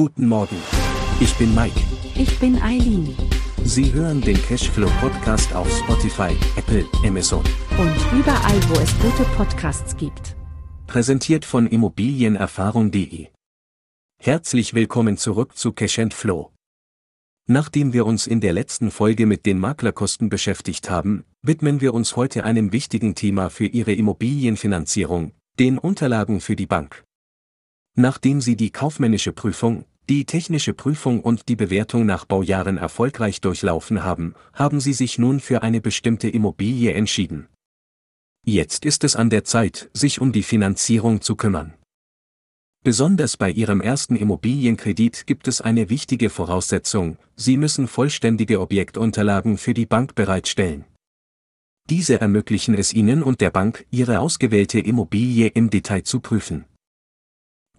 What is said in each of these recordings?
Guten Morgen. Ich bin Mike. Ich bin Eileen. Sie hören den Cashflow Podcast auf Spotify, Apple, Amazon. Und überall, wo es gute Podcasts gibt. Präsentiert von Immobilienerfahrung.de. Herzlich willkommen zurück zu Cash Flow. Nachdem wir uns in der letzten Folge mit den Maklerkosten beschäftigt haben, widmen wir uns heute einem wichtigen Thema für Ihre Immobilienfinanzierung, den Unterlagen für die Bank. Nachdem Sie die kaufmännische Prüfung, die technische Prüfung und die Bewertung nach Baujahren erfolgreich durchlaufen haben, haben Sie sich nun für eine bestimmte Immobilie entschieden. Jetzt ist es an der Zeit, sich um die Finanzierung zu kümmern. Besonders bei Ihrem ersten Immobilienkredit gibt es eine wichtige Voraussetzung, Sie müssen vollständige Objektunterlagen für die Bank bereitstellen. Diese ermöglichen es Ihnen und der Bank, Ihre ausgewählte Immobilie im Detail zu prüfen.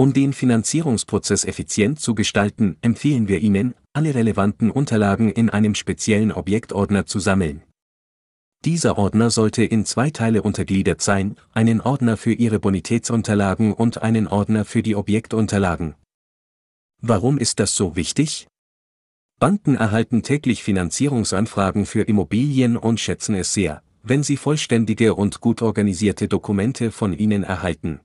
Um den Finanzierungsprozess effizient zu gestalten, empfehlen wir Ihnen, alle relevanten Unterlagen in einem speziellen Objektordner zu sammeln. Dieser Ordner sollte in zwei Teile untergliedert sein, einen Ordner für Ihre Bonitätsunterlagen und einen Ordner für die Objektunterlagen. Warum ist das so wichtig? Banken erhalten täglich Finanzierungsanfragen für Immobilien und schätzen es sehr, wenn sie vollständige und gut organisierte Dokumente von Ihnen erhalten.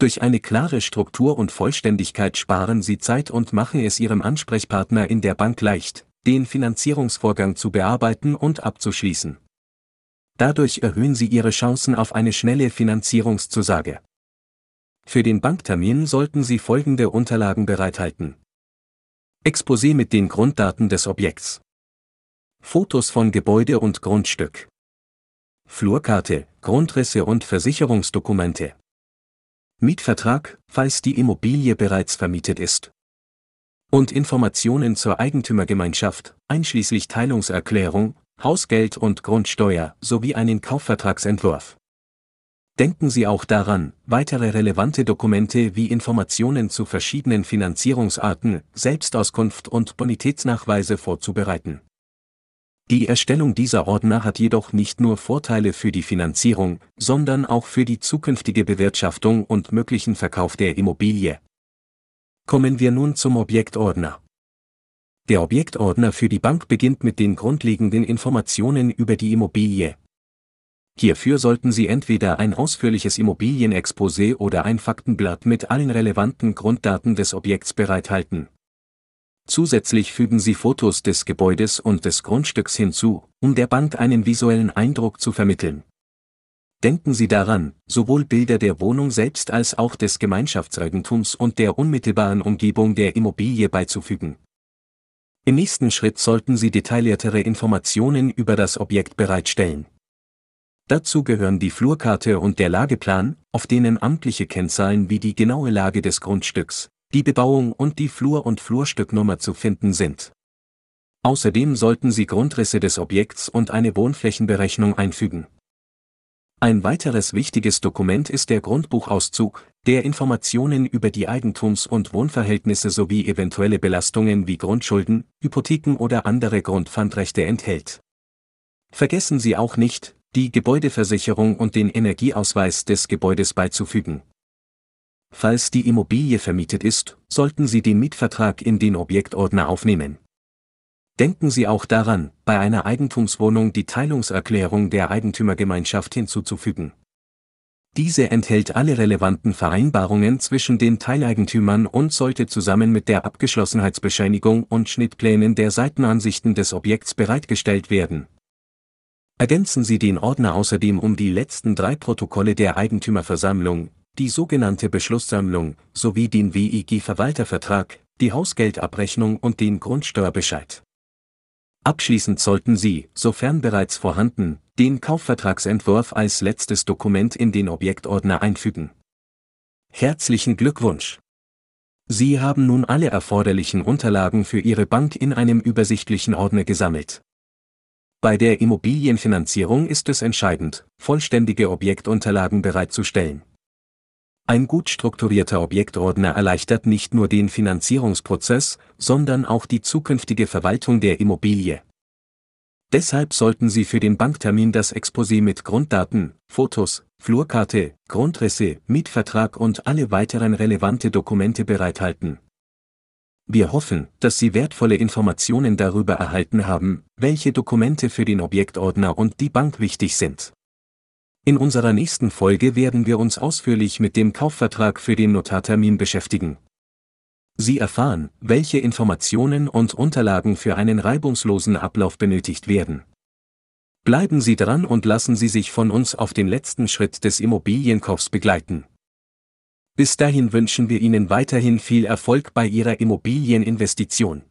Durch eine klare Struktur und Vollständigkeit sparen Sie Zeit und machen es Ihrem Ansprechpartner in der Bank leicht, den Finanzierungsvorgang zu bearbeiten und abzuschließen. Dadurch erhöhen Sie Ihre Chancen auf eine schnelle Finanzierungszusage. Für den Banktermin sollten Sie folgende Unterlagen bereithalten. Exposé mit den Grunddaten des Objekts. Fotos von Gebäude und Grundstück. Flurkarte, Grundrisse und Versicherungsdokumente. Mietvertrag, falls die Immobilie bereits vermietet ist. Und Informationen zur Eigentümergemeinschaft, einschließlich Teilungserklärung, Hausgeld und Grundsteuer sowie einen Kaufvertragsentwurf. Denken Sie auch daran, weitere relevante Dokumente wie Informationen zu verschiedenen Finanzierungsarten, Selbstauskunft und Bonitätsnachweise vorzubereiten. Die Erstellung dieser Ordner hat jedoch nicht nur Vorteile für die Finanzierung, sondern auch für die zukünftige Bewirtschaftung und möglichen Verkauf der Immobilie. Kommen wir nun zum Objektordner. Der Objektordner für die Bank beginnt mit den grundlegenden Informationen über die Immobilie. Hierfür sollten Sie entweder ein ausführliches Immobilienexposé oder ein Faktenblatt mit allen relevanten Grunddaten des Objekts bereithalten. Zusätzlich fügen Sie Fotos des Gebäudes und des Grundstücks hinzu, um der Bank einen visuellen Eindruck zu vermitteln. Denken Sie daran, sowohl Bilder der Wohnung selbst als auch des Gemeinschaftseigentums und der unmittelbaren Umgebung der Immobilie beizufügen. Im nächsten Schritt sollten Sie detailliertere Informationen über das Objekt bereitstellen. Dazu gehören die Flurkarte und der Lageplan, auf denen amtliche Kennzahlen wie die genaue Lage des Grundstücks, die Bebauung und die Flur- und Flurstücknummer zu finden sind. Außerdem sollten Sie Grundrisse des Objekts und eine Wohnflächenberechnung einfügen. Ein weiteres wichtiges Dokument ist der Grundbuchauszug, der Informationen über die Eigentums- und Wohnverhältnisse sowie eventuelle Belastungen wie Grundschulden, Hypotheken oder andere Grundpfandrechte enthält. Vergessen Sie auch nicht, die Gebäudeversicherung und den Energieausweis des Gebäudes beizufügen. Falls die Immobilie vermietet ist, sollten Sie den Mietvertrag in den Objektordner aufnehmen. Denken Sie auch daran, bei einer Eigentumswohnung die Teilungserklärung der Eigentümergemeinschaft hinzuzufügen. Diese enthält alle relevanten Vereinbarungen zwischen den Teileigentümern und sollte zusammen mit der Abgeschlossenheitsbescheinigung und Schnittplänen der Seitenansichten des Objekts bereitgestellt werden. Ergänzen Sie den Ordner außerdem um die letzten drei Protokolle der Eigentümerversammlung, die sogenannte Beschlusssammlung, sowie den WIG-Verwaltervertrag, die Hausgeldabrechnung und den Grundsteuerbescheid. Abschließend sollten Sie, sofern bereits vorhanden, den Kaufvertragsentwurf als letztes Dokument in den Objektordner einfügen. Herzlichen Glückwunsch! Sie haben nun alle erforderlichen Unterlagen für Ihre Bank in einem übersichtlichen Ordner gesammelt. Bei der Immobilienfinanzierung ist es entscheidend, vollständige Objektunterlagen bereitzustellen. Ein gut strukturierter Objektordner erleichtert nicht nur den Finanzierungsprozess, sondern auch die zukünftige Verwaltung der Immobilie. Deshalb sollten Sie für den Banktermin das Exposé mit Grunddaten, Fotos, Flurkarte, Grundrisse, Mietvertrag und alle weiteren relevante Dokumente bereithalten. Wir hoffen, dass Sie wertvolle Informationen darüber erhalten haben, welche Dokumente für den Objektordner und die Bank wichtig sind. In unserer nächsten Folge werden wir uns ausführlich mit dem Kaufvertrag für den Notartermin beschäftigen. Sie erfahren, welche Informationen und Unterlagen für einen reibungslosen Ablauf benötigt werden. Bleiben Sie dran und lassen Sie sich von uns auf den letzten Schritt des Immobilienkaufs begleiten. Bis dahin wünschen wir Ihnen weiterhin viel Erfolg bei Ihrer Immobilieninvestition.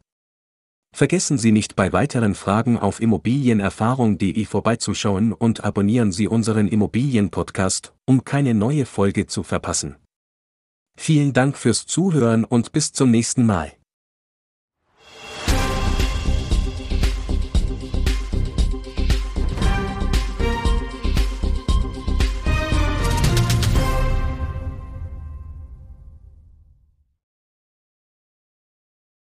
Vergessen Sie nicht bei weiteren Fragen auf immobilienerfahrung.de vorbeizuschauen und abonnieren Sie unseren Immobilienpodcast, um keine neue Folge zu verpassen. Vielen Dank fürs Zuhören und bis zum nächsten Mal.